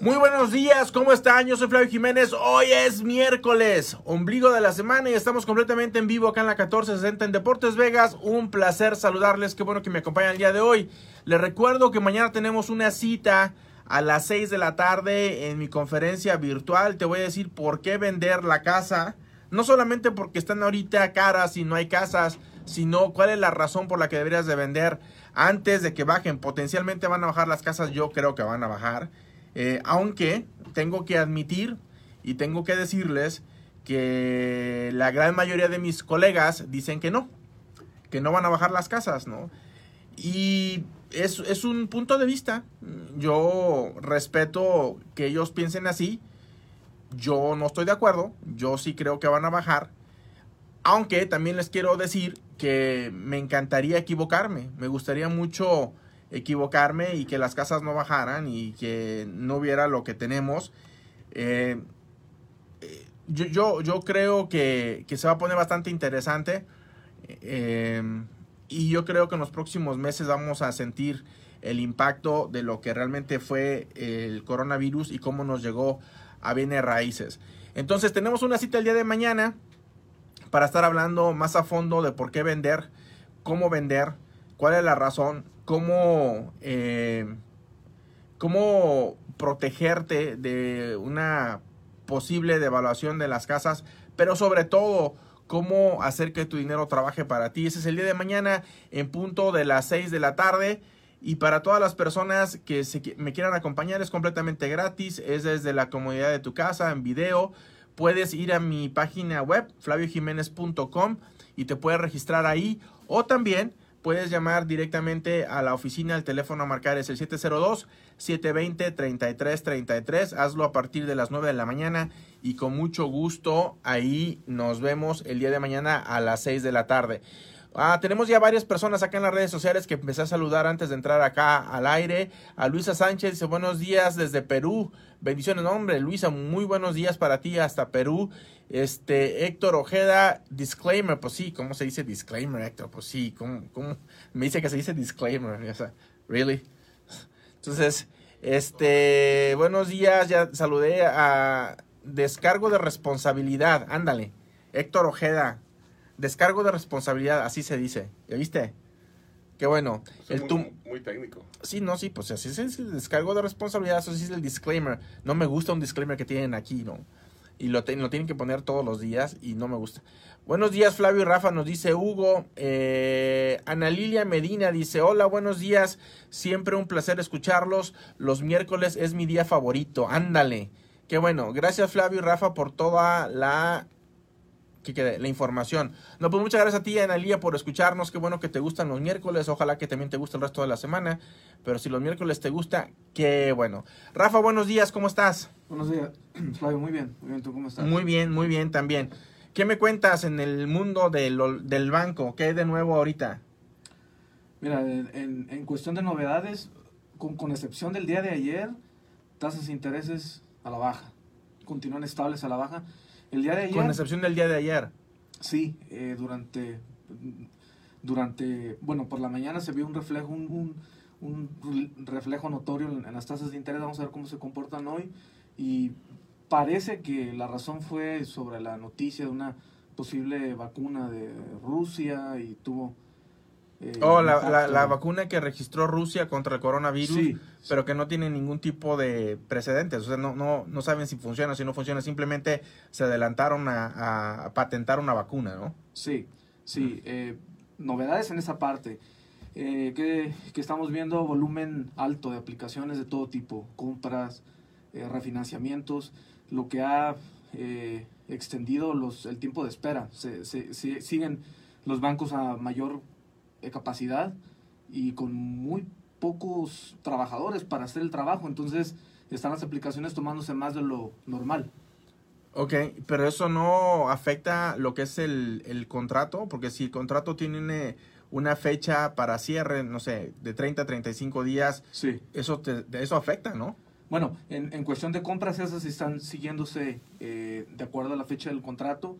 Muy buenos días, ¿cómo están? Yo soy Flavio Jiménez. Hoy es miércoles, ombligo de la semana y estamos completamente en vivo acá en la 1460 en Deportes Vegas. Un placer saludarles, qué bueno que me acompañan el día de hoy. Les recuerdo que mañana tenemos una cita a las 6 de la tarde en mi conferencia virtual. Te voy a decir por qué vender la casa. No solamente porque están ahorita caras y no hay casas, sino cuál es la razón por la que deberías de vender antes de que bajen. Potencialmente van a bajar las casas, yo creo que van a bajar. Eh, aunque tengo que admitir y tengo que decirles que la gran mayoría de mis colegas dicen que no, que no van a bajar las casas, ¿no? Y es, es un punto de vista. Yo respeto que ellos piensen así. Yo no estoy de acuerdo. Yo sí creo que van a bajar. Aunque también les quiero decir que me encantaría equivocarme. Me gustaría mucho equivocarme y que las casas no bajaran y que no hubiera lo que tenemos. Eh, eh, yo, yo, yo, creo que, que, se va a poner bastante interesante eh, y yo creo que en los próximos meses vamos a sentir el impacto de lo que realmente fue el coronavirus y cómo nos llegó a bienes raíces. Entonces tenemos una cita el día de mañana para estar hablando más a fondo de por qué vender, cómo vender, cuál es la razón, cómo, eh, cómo protegerte de una posible devaluación de las casas, pero sobre todo cómo hacer que tu dinero trabaje para ti. Ese es el día de mañana en punto de las 6 de la tarde. Y para todas las personas que me quieran acompañar es completamente gratis, es desde la comodidad de tu casa, en video. Puedes ir a mi página web, flaviojiménez.com, y te puedes registrar ahí. O también puedes llamar directamente a la oficina. El teléfono a marcar es el 702-720-3333. Hazlo a partir de las 9 de la mañana y con mucho gusto ahí nos vemos el día de mañana a las 6 de la tarde. Ah, tenemos ya varias personas acá en las redes sociales que empecé a saludar antes de entrar acá al aire. A Luisa Sánchez dice buenos días desde Perú. Bendiciones, hombre. Luisa, muy buenos días para ti hasta Perú. Este, Héctor Ojeda, disclaimer. Pues sí, ¿cómo se dice disclaimer, Héctor? Pues sí, ¿cómo, cómo? Me dice que se dice disclaimer. O sea, really? Entonces, este, buenos días. Ya saludé a descargo de responsabilidad. Ándale. Héctor Ojeda, Descargo de responsabilidad, así se dice. ¿Ya viste? Qué bueno. el muy, muy, técnico. Sí, no, sí, pues así es el descargo de responsabilidad, eso sí es el disclaimer. No me gusta un disclaimer que tienen aquí, ¿no? Y lo, lo tienen que poner todos los días y no me gusta. Buenos días, Flavio y Rafa, nos dice Hugo. Eh, Ana Lilia Medina dice, hola, buenos días. Siempre un placer escucharlos. Los miércoles es mi día favorito. Ándale. Qué bueno. Gracias, Flavio y Rafa, por toda la que quede la información. No, pues muchas gracias a ti, Analía, por escucharnos. Qué bueno que te gustan los miércoles. Ojalá que también te guste el resto de la semana. Pero si los miércoles te gusta, qué bueno. Rafa, buenos días, ¿cómo estás? Buenos días, Flavio, muy bien. Muy bien, ¿tú cómo estás? Muy bien, muy bien también. ¿Qué me cuentas en el mundo del, del banco? ¿Qué hay de nuevo ahorita? Mira, en, en cuestión de novedades, con, con excepción del día de ayer, tasas de intereses a la baja. Continúan estables a la baja el día de ayer. Con excepción del día de ayer. Sí, eh, durante, durante, bueno, por la mañana se vio un reflejo, un, un, reflejo notorio en, las tasas de interés. Vamos a ver cómo se comportan hoy. Y parece que la razón fue sobre la noticia de una posible vacuna de Rusia y tuvo eh, oh, la, la, vacuna que registró Rusia contra el coronavirus, pero que no tiene ningún tipo de precedentes. O sea, no, no, no saben si funciona, si no funciona. Simplemente se adelantaron a, patentar una vacuna, ¿no? Sí, sí. Eh, novedades en esa parte. Eh, que, que, estamos viendo volumen alto de aplicaciones de todo tipo, compras, refinanciamientos, lo que ha extendido los, el tiempo de espera. Se, se, siguen los bancos a mayor capacidad y con muy pocos trabajadores para hacer el trabajo. Entonces están las aplicaciones tomándose más de lo normal. Ok, pero eso no afecta lo que es el, el contrato, porque si el contrato tiene una fecha para cierre, no sé, de 30 a 35 días, sí. eso, te, eso afecta, ¿no? Bueno, en, en, cuestión de compras, esas están siguiéndose eh, de acuerdo a la fecha del contrato.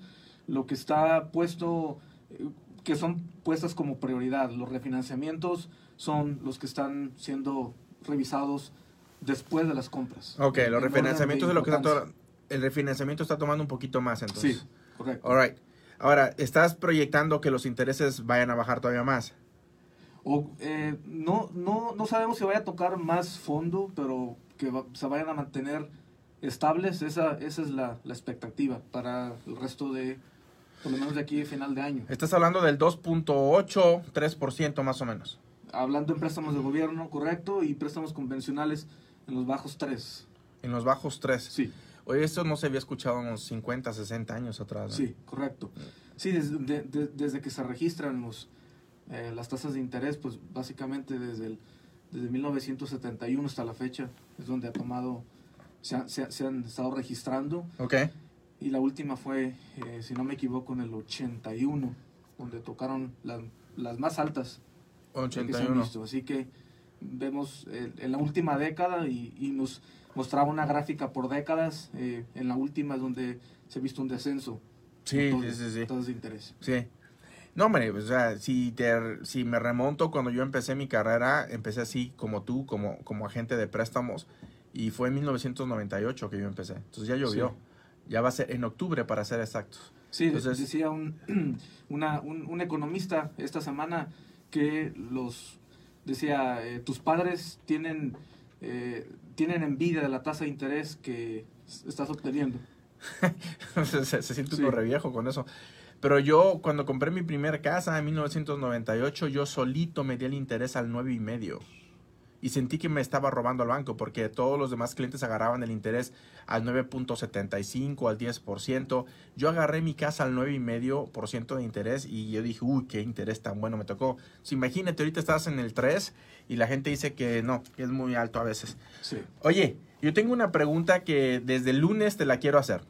Lo que está puesto, eh, que son puestas como prioridad. Los refinanciamientos son los que están siendo revisados después de las compras. Ok, los refinanciamientos de lo que está el refinanciamiento está tomando un poquito más entonces. Sí, correcto. All right. Ahora, ¿estás proyectando que los intereses vayan a bajar todavía más? O, eh, no, no, no sabemos si vaya a tocar más fondo, pero que va- se vayan a mantener estables. Esa, esa es la, la expectativa para el resto de, por lo menos de aquí a final de año. Estás hablando del 2.8, 3% más o menos. Hablando en préstamos de gobierno, correcto, y préstamos convencionales en los bajos 3. En los bajos 3. Sí, Oye, esto no se había escuchado unos 50, 60 años atrás. ¿no? sí, correcto. Sí, desde, de- de- desde que se registran los, eh, las tasas de interés, pues básicamente desde, el, desde 1971 hasta la fecha es donde ha tomado, se, ha- se ha- se han estado registrando. Ok. Y la última fue, eh, si no me equivoco, en el 81, donde tocaron la- las más altas que se han 81. visto. Así que vemos eh, en la última década y, y nos mostraba una gráfica por décadas. eh, en la última es donde se ha visto un descenso. Sí, sí, todo- sí, sí. tasas de interés. Sí. No, hombre, o sea, si, te, si me remonto cuando yo empecé mi carrera, empecé así como tú, como, como agente de préstamos, y fue en 1998 que yo empecé. Entonces ya llovió. Ya va a ser en octubre, para ser exactos. Sí, Entonces- decía un, una- un, un economista esta semana que los decía eh, tus padres tienen eh, tienen envidia de la tasa de interés que estás obteniendo. se, se- se siente Sí. uno re viejo con eso. Pero yo, cuando compré mi primer casa en 1998, yo solito me di el interés al nueve y medio. Y sentí que me estaba robando al banco porque todos los demás clientes agarraban el interés al 9.75, al 10%. Yo agarré mi casa al 9,5% de interés y yo dije, uy, qué interés tan bueno me tocó. So, imagínate, ahorita estás en el 3 y la gente dice que no, que es muy alto a veces. Sí. Oye, yo tengo una pregunta que desde el lunes te la quiero hacer.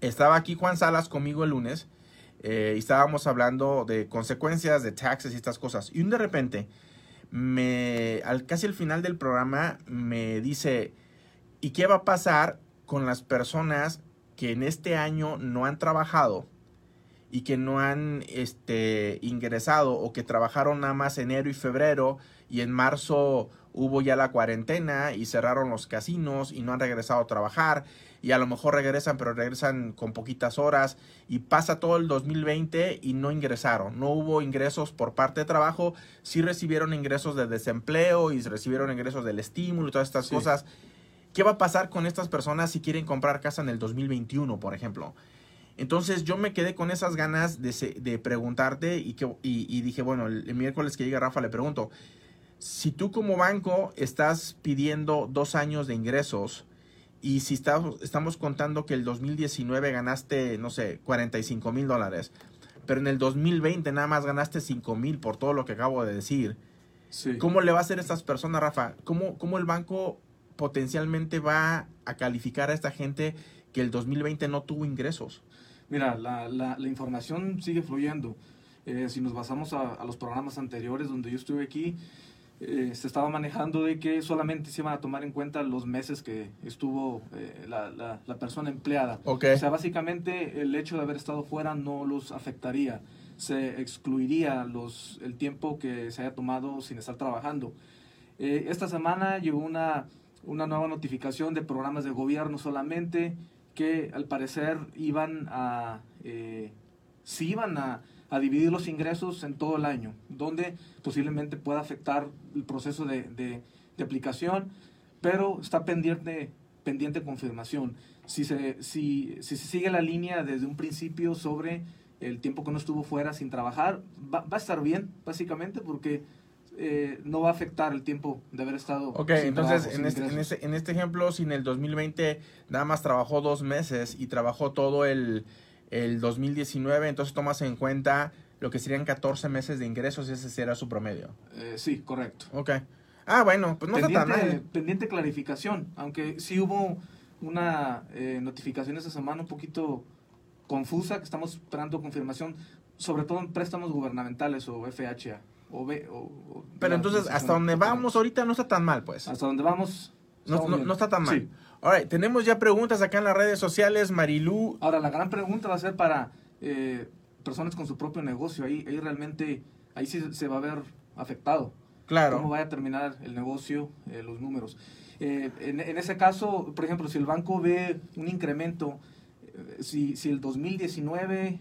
Estaba aquí Juan Salas conmigo el lunes eh, y estábamos hablando de consecuencias de taxes y estas cosas. Y de repente, me, al, casi al final del programa, me dice, ¿y qué va a pasar con las personas que en este año no han trabajado y que no han este, ingresado o que trabajaron nada más enero y febrero y en marzo hubo ya la cuarentena y cerraron los casinos y no han regresado a trabajar y a lo mejor regresan pero regresan con poquitas horas y pasa todo el 2020 y no ingresaron, no hubo ingresos por parte de trabajo, sí recibieron ingresos de desempleo y recibieron ingresos del estímulo y todas estas Sí. cosas. ¿Qué va a pasar con estas personas si quieren comprar casa en el 2021, por ejemplo? Entonces yo me quedé con esas ganas de, de preguntarte y, que, y, y dije, bueno, el, el miércoles que llegue Rafa le pregunto, si tú como banco estás pidiendo dos años de ingresos y si estamos, estamos contando que el 2019 ganaste, no sé, 45 mil dólares, pero en el 2020 nada más ganaste 5 mil por todo lo que acabo de decir, Sí. ¿Cómo le va a hacer a estas personas, Rafa? ¿Cómo, ¿Cómo el banco potencialmente va a calificar a esta gente que el 2020 no tuvo ingresos? Mira, la, la, la información sigue fluyendo. Eh, si nos basamos a, a los programas anteriores donde yo estuve aquí, eh, se estaba manejando de que solamente se iban a tomar en cuenta los meses que estuvo eh, la, la, la persona empleada. O sea, básicamente el hecho de haber estado fuera no los afectaría. Se excluiría los, el tiempo que se haya tomado sin estar trabajando. Eh, esta semana llegó una, una nueva notificación de programas de gobierno solamente que al parecer iban a, sí iban a, a dividir los ingresos en todo el año, donde posiblemente pueda afectar el proceso de, de- de aplicación, pero está pendiente, pendiente confirmación. Si se, si, si se sigue la línea desde un principio sobre el tiempo que uno estuvo fuera sin trabajar, va, va a estar bien, básicamente, porque eh, no va a afectar el tiempo de haber estado Ok, sin entonces trabajo, en este, en, este, en este ejemplo, si en el 2020 nada más trabajó dos meses y trabajó todo el, el 2019, entonces tomas en cuenta lo que serían 14 meses de ingresos y ese será su promedio. Eh, sí, correcto. Ok. Ah, bueno, pues no está tan mal. pendiente clarificación, aunque sí hubo una eh, notificación esta semana un poquito confusa, que estamos esperando confirmación, sobre todo en préstamos gubernamentales o FHA. O B, o, o- Pero entonces, hasta donde vamos ahorita no está tan mal, pues. Hasta donde vamos. No, no- no está tan mal. Sí. Alright, tenemos ya preguntas acá en las redes sociales. Marilú, Ahora, la gran pregunta va a ser para eh, personas con su propio negocio. Ahí, ahí realmente, ahí sí se va a ver afectado. claro. cómo vaya a terminar el negocio, eh, los números. Eh, en, en, ese caso, por ejemplo, si el banco ve un incremento, eh, si, si el 2019,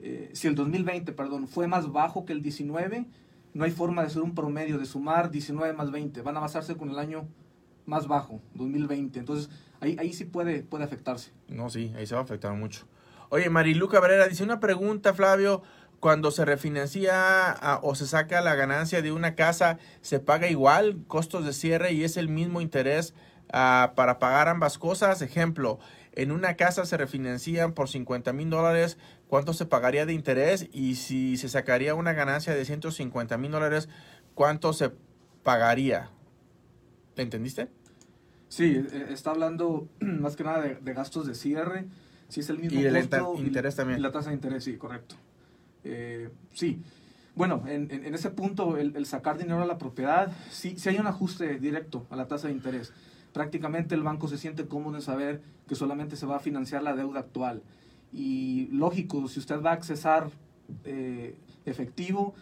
eh, si el 2020, perdón, fue más bajo que el 19, no hay forma de hacer un promedio, de sumar 19 más 20. Van a basarse con el año más bajo, 2020. Entonces, ahí, ahí sí puede, puede afectarse. No, sí, ahí se va a afectar mucho. Oye, Marilu Cabrera dice una pregunta, Flavio. Cuando se refinancia a, o se saca la ganancia de una casa, ¿se paga igual costos de cierre y es el mismo interés uh, para pagar ambas cosas? Ejemplo, en una casa se refinancian por 50 mil dólares, ¿cuánto se pagaría de interés? Y si se sacaría una ganancia de 150 mil dólares, ¿cuánto se pagaría? ¿Le entendiste? Sí, está hablando más que nada de, de gastos de cierre. Si es el mismo y el costo, interés y, también. Y la tasa de interés, sí, correcto. Eh, sí. Bueno, en, en, en ese punto, el, el, sacar dinero a la propiedad, sí, sí hay un ajuste directo a la tasa de interés. Prácticamente el banco se siente cómodo en saber que solamente se va a financiar la deuda actual. Y lógico, si usted va a accesar eh, efectivo,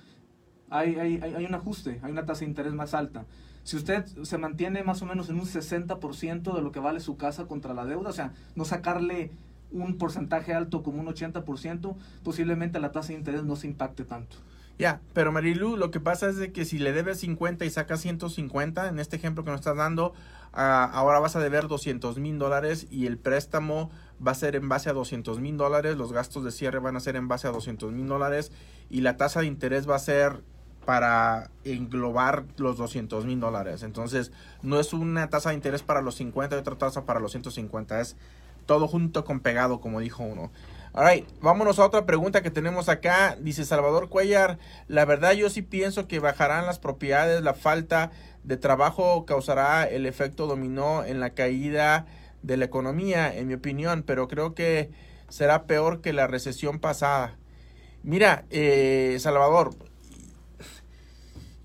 hay, hay, hay un ajuste, hay una tasa de interés más alta. Si usted se mantiene más o menos en un 60% de lo que vale su casa contra la deuda, o sea, no sacarle un porcentaje alto como un 80%, posiblemente la tasa de interés no se impacte tanto. Ya, pero Marilu, lo que pasa es de que si le debes 50 y sacas 150, en este ejemplo que nos estás dando, uh, ahora vas a deber 200 mil dólares y el préstamo va a ser en base a 200 mil dólares, los gastos de cierre van a ser en base a 200 mil dólares y la tasa de interés va a ser para englobar los 200 mil dólares. Entonces, no es una tasa de interés para los 50 y otra tasa para los 150, es todo junto con pegado, como dijo uno. Alright, vámonos a otra pregunta que tenemos acá. Dice Salvador Cuellar, la verdad yo sí pienso que bajarán las propiedades, la falta de trabajo causará el efecto dominó en la caída de la economía, en mi opinión, pero creo que será peor que la recesión pasada. Mira, eh, Salvador,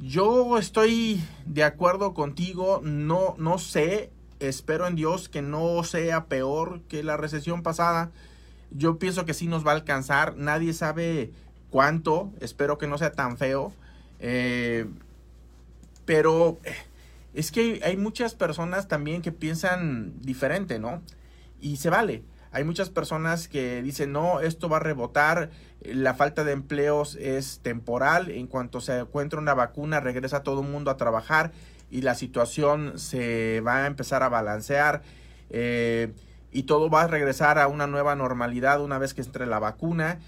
yo estoy de acuerdo contigo, no, no sé, espero en Dios que no sea peor que la recesión pasada. Yo pienso que sí nos va a alcanzar. Nadie sabe cuánto. Espero que no sea tan feo. Eh, pero es que hay muchas personas también que piensan diferente, ¿no? Y se vale. Hay muchas personas que dicen, no, esto va a rebotar, la falta de empleos es temporal, en cuanto se encuentra una vacuna regresa todo el mundo a trabajar y la situación se va a empezar a balancear eh, y todo va a regresar a una nueva normalidad una vez que entre la vacuna.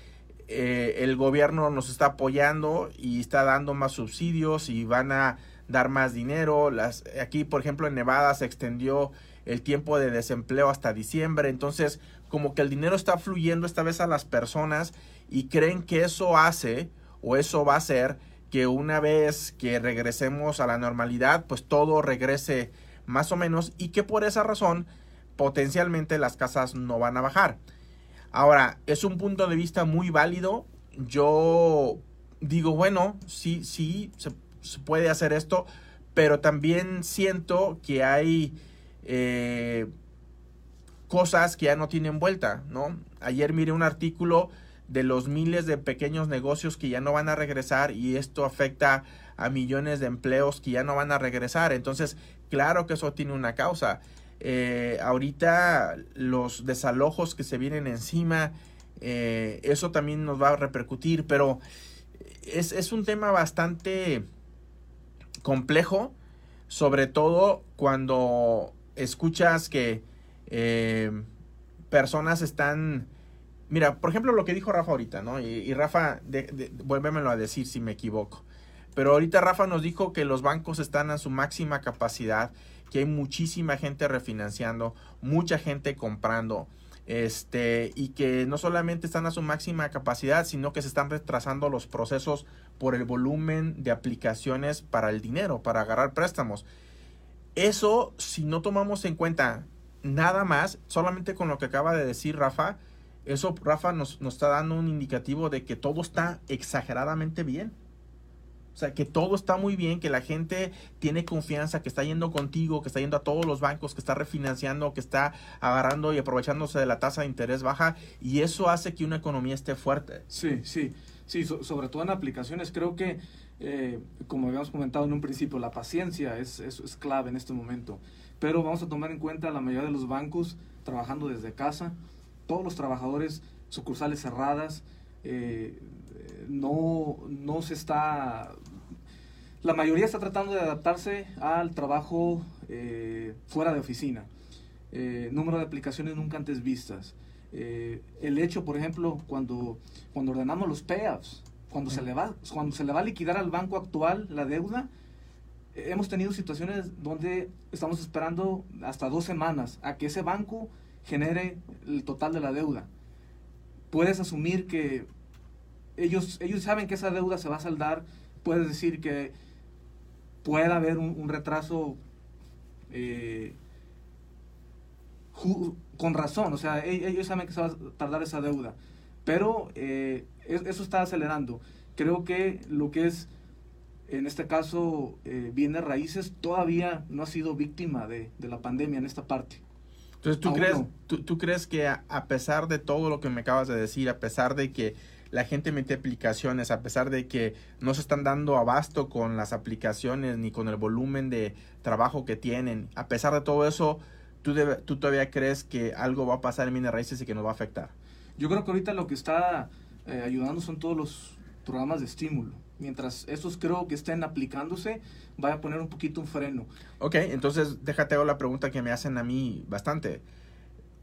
Eh, el gobierno nos está apoyando y está dando más subsidios y van a dar más dinero. Las, aquí, por ejemplo, en Nevada se extendió el tiempo de desempleo hasta diciembre. Entonces, como que el dinero está fluyendo esta vez a las personas y creen que eso hace o eso va a hacer que una vez que regresemos a la normalidad, pues todo regrese más o menos y que por esa razón potencialmente las casas no van a bajar. Ahora, es un punto de vista muy válido. Yo digo, bueno, sí, sí, se, se puede hacer esto, pero también siento que hay eh, cosas que ya no tienen vuelta, ¿no? Ayer miré un artículo de los miles de pequeños negocios que ya no van a regresar y esto afecta a millones de empleos que ya no van a regresar. Entonces, claro que eso tiene una causa. Eh, ahorita los desalojos que se vienen encima, eh, eso también nos va a repercutir, pero es, es un tema bastante complejo, sobre todo cuando escuchas que eh, personas están... Mira, por ejemplo, lo que dijo Rafa ahorita, ¿no? Y, Rafa, de, vuélvemelo a decir si me equivoco. Pero ahorita Rafa nos dijo que los bancos están a su máxima capacidad, que hay muchísima gente refinanciando, mucha gente comprando, este, y que no solamente están a su máxima capacidad, sino que se están retrasando los procesos por el volumen de aplicaciones para el dinero, para agarrar préstamos. Eso, si no tomamos en cuenta nada más, solamente con lo que acaba de decir Rafa, eso Rafa nos, nos está dando un indicativo de que todo está exageradamente bien. O sea, que todo está muy bien, que la gente tiene confianza, que está yendo contigo, que está yendo a todos los bancos, que está refinanciando, que está agarrando y aprovechándose de la tasa de interés baja. Y eso hace que una economía esté fuerte. Sí, sí. Sí, so, sobre todo en aplicaciones. Creo que eh, como habíamos comentado en un principio, la paciencia es, es, es, clave en este momento. Pero vamos a tomar en cuenta la mayoría de los bancos trabajando desde casa, todos los trabajadores, sucursales cerradas, eh, no, no se está... La mayoría está tratando de adaptarse al trabajo eh, fuera de oficina. Eh, número de aplicaciones nunca antes vistas. el hecho, por ejemplo, cuando, cuando ordenamos los payouts, cuando se, le va, cuando se le va a liquidar al banco actual la deuda, hemos tenido situaciones donde estamos esperando hasta dos semanas a que ese banco genere el total de la deuda. Puedes asumir que ellos, ellos saben que esa deuda se va a saldar, puedes decir que puede haber un, retraso eh, con razón, o sea, e, ellos saben que se va a tardar esa deuda, pero eh, eso está acelerando. Creo que lo que es, en este caso, eh, bienes raíces, todavía no ha sido víctima de, la pandemia en esta parte. Entonces, ¿tú crees, tú, crees que a, pesar de todo lo que me acabas de decir, a pesar de que la gente mete aplicaciones, a pesar de que no se están dando abasto con las aplicaciones ni con el volumen de trabajo que tienen, a pesar de todo eso, ¿tú, tú todavía crees que algo va a pasar en bienes raíces y que nos va a afectar? Yo creo que ahorita lo que está eh, ayudando son todos los programas de estímulo. Mientras estos creo que estén aplicándose, va a poner un poquito un freno. Ok, entonces déjate la pregunta que me hacen a mí bastante.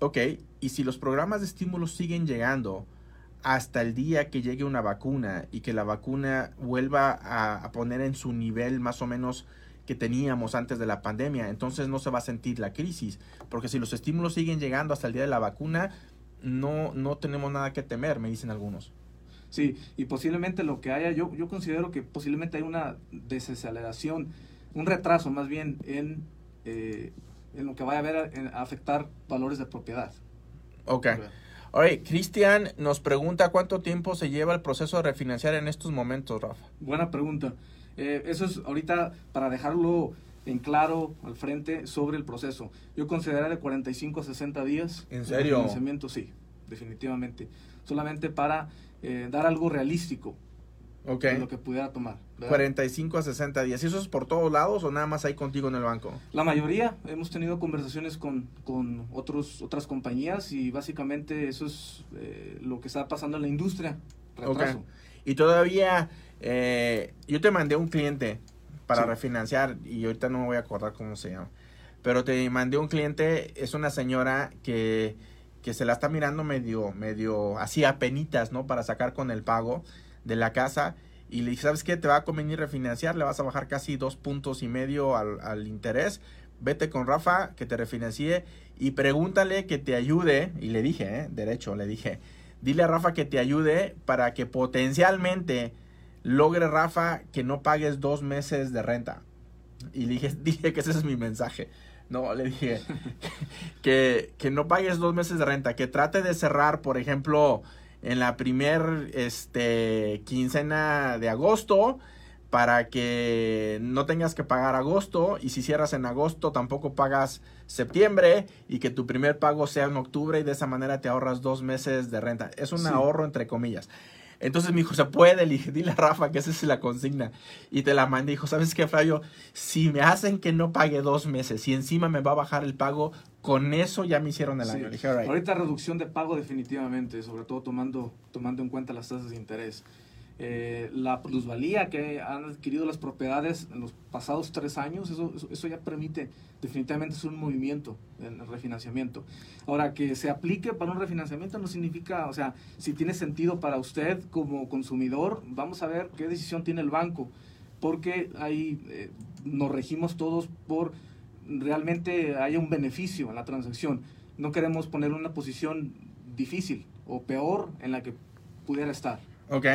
Ok, y si los programas de estímulo siguen llegando hasta el día que llegue una vacuna y que la vacuna vuelva a, a poner en su nivel más o menos que teníamos antes de la pandemia, entonces no se va a sentir la crisis, porque si los estímulos siguen llegando hasta el día de la vacuna, no, no tenemos nada que temer, me dicen algunos. Sí, y posiblemente lo que haya, yo, yo considero que posiblemente hay una desaceleración, un retraso más bien en, eh, en lo que vaya a, ver, a, afectar valores de propiedad. Ok. Oye, Cristian nos pregunta cuánto tiempo se lleva el proceso de refinanciar en estos momentos, Rafa. Buena pregunta. Eh, eso es ahorita para dejarlo en claro al frente sobre el proceso. Yo consideraría de 45 a 60 días. ¿En serio? Financiamiento, sí, definitivamente. Solamente para eh, dar algo realístico de lo que pudiera tomar. 45 a 60 días. ¿Y eso es por todos lados o nada más ahí contigo en el banco? La mayoría. Hemos tenido conversaciones con, otros, otras compañías y básicamente eso es eh, lo que está pasando en la industria. Retraso. Y todavía, eh, yo te mandé un cliente para refinanciar y ahorita no me voy a acordar cómo se llama. Pero te mandé un cliente, es una señora que, que se la está mirando medio, medio así a penitas, ¿no? Para sacar con el pago de la casa. Y le dije, ¿sabes qué? Te va a convenir refinanciar, le vas a bajar casi dos puntos y medio al, al interés. Vete con Rafa, que te refinancie y pregúntale que te ayude. Y le dije, ¿eh? Derecho, le dije, dile a Rafa que te ayude para que potencialmente logre Rafa que no pagues dos meses de renta. Y le dije, dije que ese es mi mensaje. No, le dije que, que no pagues dos meses de renta, que trate de cerrar, por ejemplo, en la primer este, quincena de agosto para que no tengas que pagar agosto y si cierras en agosto tampoco pagas septiembre y que tu primer pago sea en octubre y de esa manera te ahorras dos meses de renta. Es un ahorro entre comillas. Entonces me dijo, se puede, le dije, dile a Rafa que esa es la consigna. Y te la mandé, dijo, ¿sabes qué, Flavio? Si me hacen que no pague dos meses y encima me va a bajar el pago, con eso ya me hicieron el año. dije, Ahorita reducción de pago definitivamente, sobre todo tomando, tomando en cuenta las tasas de interés. Eh, la plusvalía que han adquirido las propiedades en los pasados tres años, eso, eso, ya permite, definitivamente es un movimiento en el refinanciamiento. Ahora, que se aplique para un refinanciamiento no significa, o sea, si tiene sentido para usted como consumidor, vamos a ver qué decisión tiene el banco, porque ahí eh, nos regimos todos por realmente haya un beneficio en la transacción. No queremos poner una posición difícil o peor en la que pudiera estar. Ok.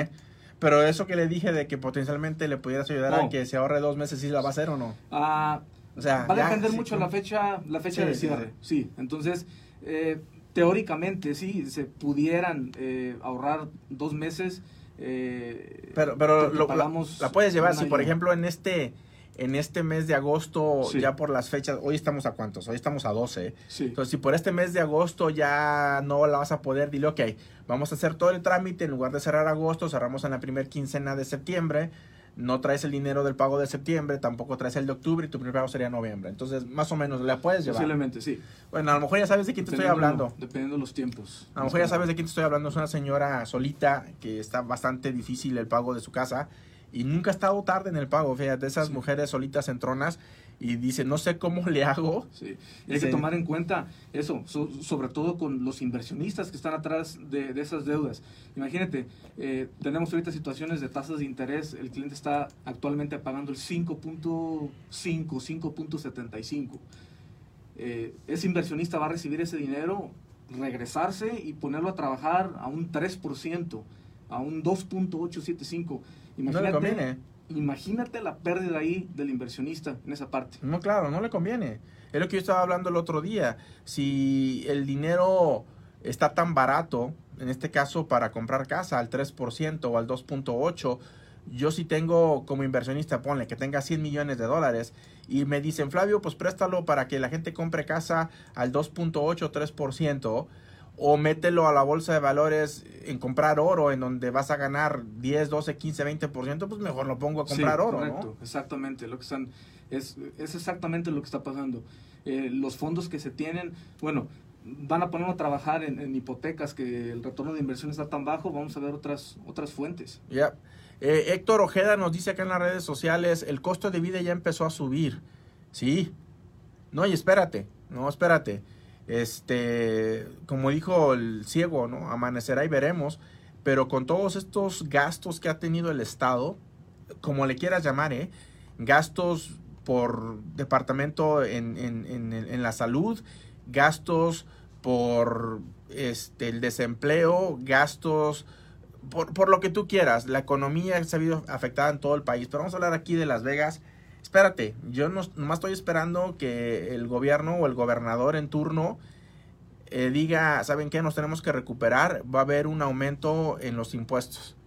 Pero eso que le dije de que potencialmente le pudieras ayudar a que se ahorre dos meses, ¿sí la va a hacer o no? Ah, o sea, va a depender mucho la fecha, la fecha de cierre. Sí, entonces, eh, teóricamente, sí, se pudieran eh, ahorrar dos meses. Eh, pero pero lo, la, la, puedes llevar, si por ejemplo en este en este mes de agosto, ya por las fechas, hoy estamos a cuántos, hoy estamos a 12. Entonces, si por este mes de agosto ya no la vas a poder, dile, ok, vamos a hacer todo el trámite, en lugar de cerrar agosto, cerramos en la primera quincena de septiembre, no traes el dinero del pago de septiembre, tampoco traes el de octubre y tu primer pago sería noviembre. Entonces, más o menos, ¿la puedes llevar? Posiblemente, sí. Bueno, a lo mejor ya sabes de quién te estoy hablando. Dependiendo de los tiempos. A lo mejor ya sabes de quién te estoy hablando. Es una señora solita que está bastante difícil el pago de su casa y nunca ha estado tarde en el pago. Fíjate, esas mujeres solitas en tronas y dice, no sé cómo le hago. Sí, hay que tomar en cuenta eso, sobre todo con los inversionistas que están atrás de, esas deudas. Imagínate, eh, tenemos ahorita situaciones de tasas de interés, el cliente está actualmente pagando el 5.5, 5.75. Eh, ese inversionista va a recibir ese dinero, regresarse y ponerlo a trabajar a un 3%, a un 2.875. Imagínate, no le conviene imagínate la pérdida ahí del inversionista en esa parte. No, claro, no le conviene. Es lo que yo estaba hablando el otro día. Si el dinero está tan barato, en este caso para comprar casa al 3% o al 2.8%, yo si tengo como inversionista, ponle que tenga 100 millones de dólares y me dicen, Flavio, pues préstalo para que la gente compre casa al 2.8 3%, o mételo a la bolsa de valores en comprar oro, en donde vas a ganar 10, 12, 15, 20%, pues mejor lo pongo a comprar oro. Correcto, exactamente. Lo que están, es, es exactamente lo que está pasando. Eh, los fondos que se tienen, bueno, van a ponerlo a trabajar en, hipotecas que el retorno de inversión está tan bajo, vamos a ver otras, otras fuentes. Ya. Eh, Héctor Ojeda nos dice acá en las redes sociales, el costo de vida ya empezó a subir. Sí. No, y espérate, no, espérate este, como dijo el ciego, ¿no? Amanecerá y veremos, pero con todos estos gastos que ha tenido el Estado, como le quieras llamar, ¿eh? Gastos por departamento en, en, la salud, gastos por este, el desempleo, gastos por, por, lo que tú quieras. La economía se ha visto afectada en todo el país. Pero vamos a hablar aquí de Las Vegas espérate, yo no, nomás estoy esperando que el gobierno o el gobernador en turno eh, diga, ¿saben qué? Nos tenemos que recuperar, va a haber un aumento en los impuestos,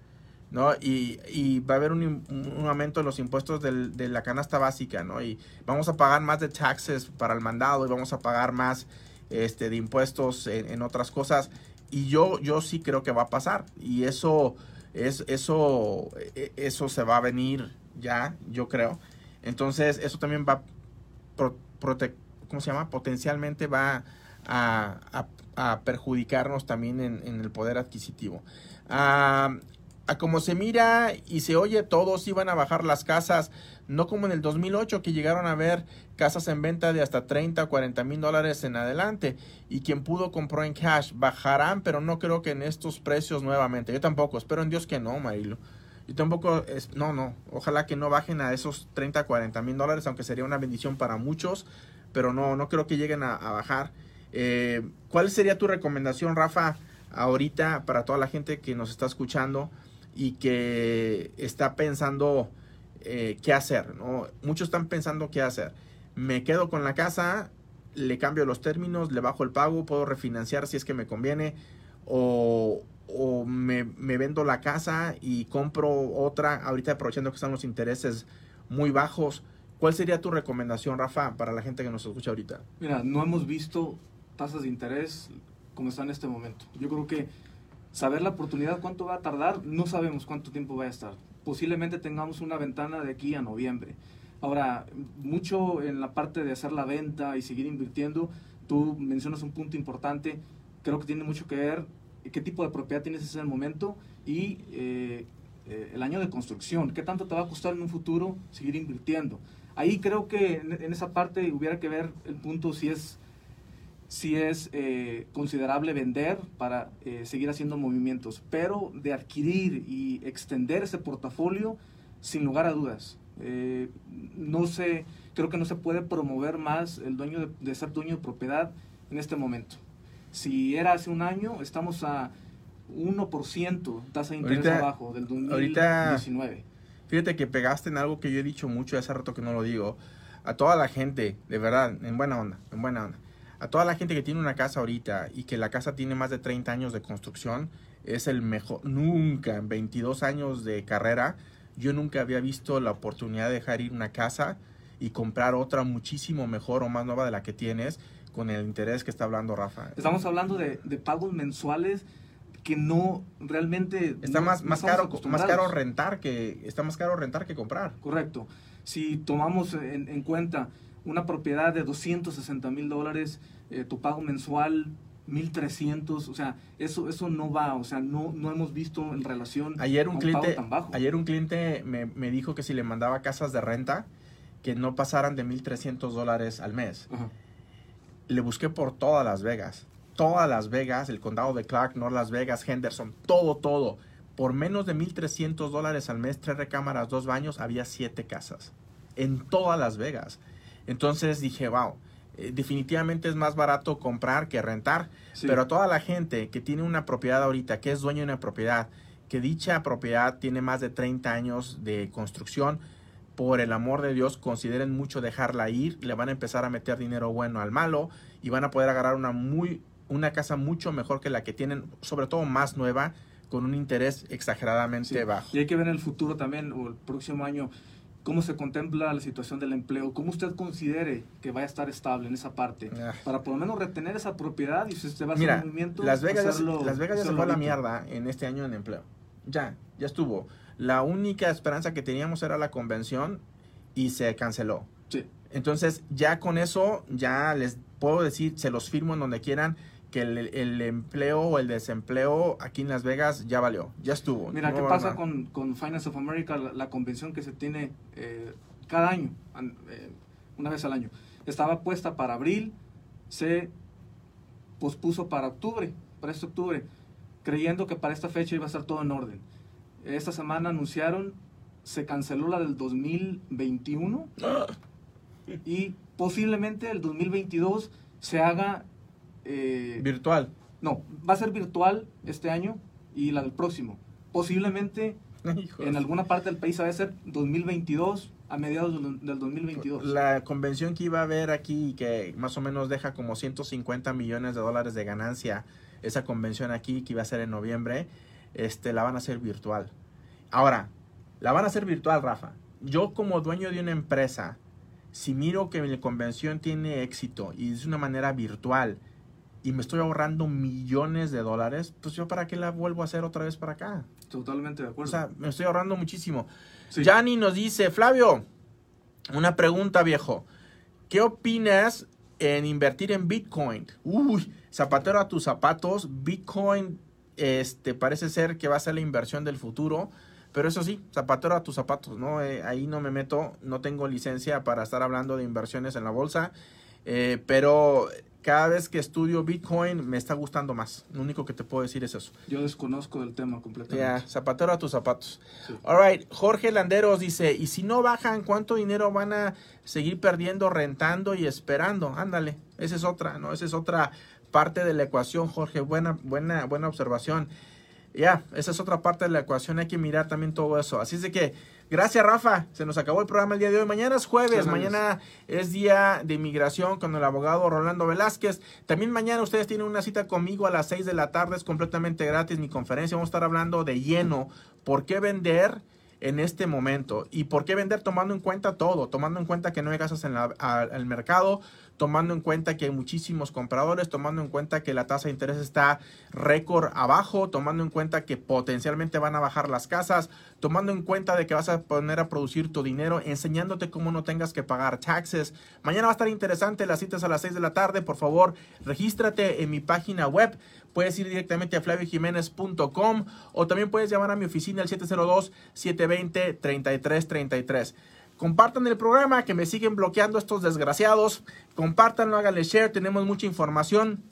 ¿no? Y, va a haber un, aumento en los impuestos de la canasta básica, ¿no? Y vamos a pagar más de taxes para el mandado y vamos a pagar más este, de impuestos en, otras cosas. Y yo, yo sí creo que va a pasar. Y eso, es, eso, e, eso se va a venir ya, yo creo. Entonces, eso también va, ¿cómo se llama? Potencialmente va a, perjudicarnos también en, el poder adquisitivo. a como se mira y se oye, todos iban a bajar las casas, no como en el 2008 que llegaron a ver casas en venta de hasta 30 o 40 mil dólares en adelante y quien pudo compró en cash. Bajarán, pero no creo que en estos precios nuevamente. Yo tampoco, espero en Dios que no, Marilo. Yo tampoco, es, no, no, ojalá que no bajen a esos 30, 40 mil dólares, aunque sería una bendición para muchos, pero no, no creo que lleguen a, bajar. Eh, ¿Cuál sería tu recomendación, Rafa, ahorita para toda la gente que nos está escuchando y que está pensando eh, qué hacer? ¿no? Muchos están pensando qué hacer. Me quedo con la casa, le cambio los términos, le bajo el pago, puedo refinanciar si es que me conviene, o, o me, vendo la casa y compro otra, ahorita aprovechando que están los intereses muy bajos. ¿Cuál sería tu recomendación, Rafa, para la gente que nos escucha ahorita? Mira, no hemos visto tasas de interés como están en este momento. Yo creo que saber la oportunidad, cuánto va a tardar, no sabemos cuánto tiempo va a estar. Posiblemente tengamos una ventana de aquí a noviembre. Ahora, mucho en la parte de hacer la venta y seguir invirtiendo, tú mencionas un punto importante, creo que tiene mucho que ver qué tipo de propiedad tienes en el momento y eh, eh, el año de construcción, qué tanto te va a costar en un futuro seguir invirtiendo. Ahí creo que en, esa parte hubiera que ver el punto si es, si es eh, considerable vender para seguir haciendo movimientos, pero de adquirir y extender ese portafolio, sin lugar a dudas. no sé, creo que no se puede promover más el dueño de ser dueño de propiedad en este momento. Si era hace un año, estamos a 1% tasa de interés abajo del 2019. fíjate que pegaste en algo que yo he dicho mucho hace rato que no lo digo. A toda la gente, de verdad, en buena onda, en buena onda. A toda la gente que tiene una casa ahorita y que la casa tiene más de 30 años de construcción, es el mejor. Nunca, en 22 años de carrera, yo nunca había visto la oportunidad de dejar ir una casa y comprar otra muchísimo mejor o más nueva de la que tienes con el interés que está hablando Rafa. Estamos hablando de, pagos mensuales que no realmente está no- más, no más caro más caro rentar que está más caro rentar que comprar. Correcto. Si tomamos en, en cuenta una propiedad de 260 mil dólares, eh, tu pago mensual 1300, o sea, eso eso no va, o sea, no, no hemos visto en relación Ayer a un pago cliente tan bajo. ayer un cliente me, me dijo que si le mandaba casas de renta que no pasaran de 1300 dólares al mes. Le busqué por todas Las Vegas. Todas Las Vegas, el condado de Clark, North Las Vegas, Henderson, todo, todo. Por menos de 1.300 dólares al mes, tres recámaras, dos baños, había siete casas. En todas Las Vegas. Entonces dije, wow, eh, definitivamente es más barato comprar que rentar. Sí. Pero a toda la gente que tiene una propiedad ahorita, que es dueño de una propiedad, que dicha propiedad tiene más de 30 años de construcción, por el amor de Dios, consideren mucho dejarla ir, le van a empezar a meter dinero bueno al malo y van a poder agarrar una muy una casa mucho mejor que la que tienen, sobre todo más nueva, con un interés exageradamente Sí. bajo. Y hay que ver en el futuro también, o el próximo año, cómo se contempla la situación del empleo, cómo usted considere que vaya a estar estable en esa parte, Ah. para por lo menos retener esa propiedad y si usted va a hacer Mira, un movimiento, Las Vegas, ya hacerlo- Las Vegas ya se fue a la mierda en este año en empleo. Ya, ya estuvo. La única esperanza que teníamos era la convención y se canceló. Sí. Entonces, ya con eso, ya les puedo decir, se los firmo en donde quieran, que el, el empleo o el desempleo aquí en Las Vegas ya valió, ya estuvo. Mira, No ¿qué pasa con, con Finance of America, la, la convención que se tiene eh, cada año, eh, una vez al año? Estaba puesta para abril, se pospuso para octubre, para este octubre, creyendo que para esta fecha iba a estar todo en orden. Esta semana anunciaron, se canceló la del 2021 y posiblemente el 2022 se haga... eh, Virtual. no, va a ser virtual este año y la del próximo. Posiblemente en alguna parte del país va a ser 2022, a mediados del, del 2022. La convención que iba a haber aquí, que más o menos deja como 150 millones de dólares de ganancia, esa convención aquí que iba a ser en noviembre, este, la van a hacer virtual. Ahora, la van a hacer virtual, Rafa. Yo como dueño de una empresa, si miro que mi convención tiene éxito y es una manera virtual y me estoy ahorrando millones de dólares, pues yo para qué la vuelvo a hacer otra vez para acá. Totalmente de O acuerdo. sea, me estoy ahorrando muchísimo. Sí. Yanni nos dice, Flavio, una pregunta viejo. ¿Qué opinas en invertir en Bitcoin? Uy, zapatero a tus zapatos. Bitcoin este, parece ser que va a ser la inversión del futuro. Pero eso sí, zapatero a tus zapatos, ¿no? Eh, ahí no me meto, no tengo licencia para estar hablando de inversiones en la bolsa. eh, pero cada vez que estudio Bitcoin me está gustando más. Lo único que te puedo decir es eso. Yo desconozco del tema Ya, completamente. zapatero a tus zapatos. Sí. All right, Jorge Landeros dice, y si no bajan, ¿cuánto dinero van a seguir perdiendo, rentando y esperando? Ándale, esa es otra, ¿no? Esa es otra parte de la ecuación, Jorge. Buena, buena, buena observación. Ya, esa es otra parte de la ecuación, hay que mirar también todo eso. Así es de que, gracias Rafa, se nos acabó el programa el día de hoy. Mañana es jueves, mañana es día de inmigración con el abogado Rolando Velázquez. También mañana ustedes tienen una cita conmigo a las 6 de la tarde, es completamente gratis mi conferencia. Vamos a estar hablando de lleno, por qué vender en este momento y por qué vender tomando en cuenta todo, tomando en cuenta que no hay gastos en al mercado, tomando en cuenta que hay muchísimos compradores, tomando en cuenta que la tasa de interés está récord abajo, tomando en cuenta que potencialmente van a bajar las casas, tomando en cuenta de que vas a poner a producir tu dinero, enseñándote cómo no tengas que pagar taxes. Mañana va a estar interesante, las citas a las 6 de la tarde, por favor, regístrate en mi página web. Puedes ir directamente a flaviojiménez.com o también puedes llamar a mi oficina al 702-720-3333. Compartan el programa, que me siguen bloqueando estos desgraciados. Compártanlo, háganle share, tenemos mucha información.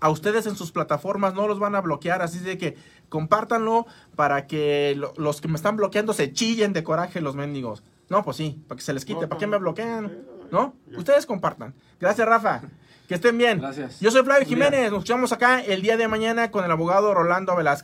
A ustedes en sus plataformas no los van a bloquear, así de que compártanlo para que lo- los que me están bloqueando se chillen de coraje los mendigos. No, pues sí, para que se les quite. No, ¿Para qué me bloquean? ¿No? Ustedes compartan. Gracias, Rafa. Que estén bien. Gracias. Yo soy Flavio. Jiménez. Nos escuchamos acá el día de mañana con el abogado Rolando Velázquez.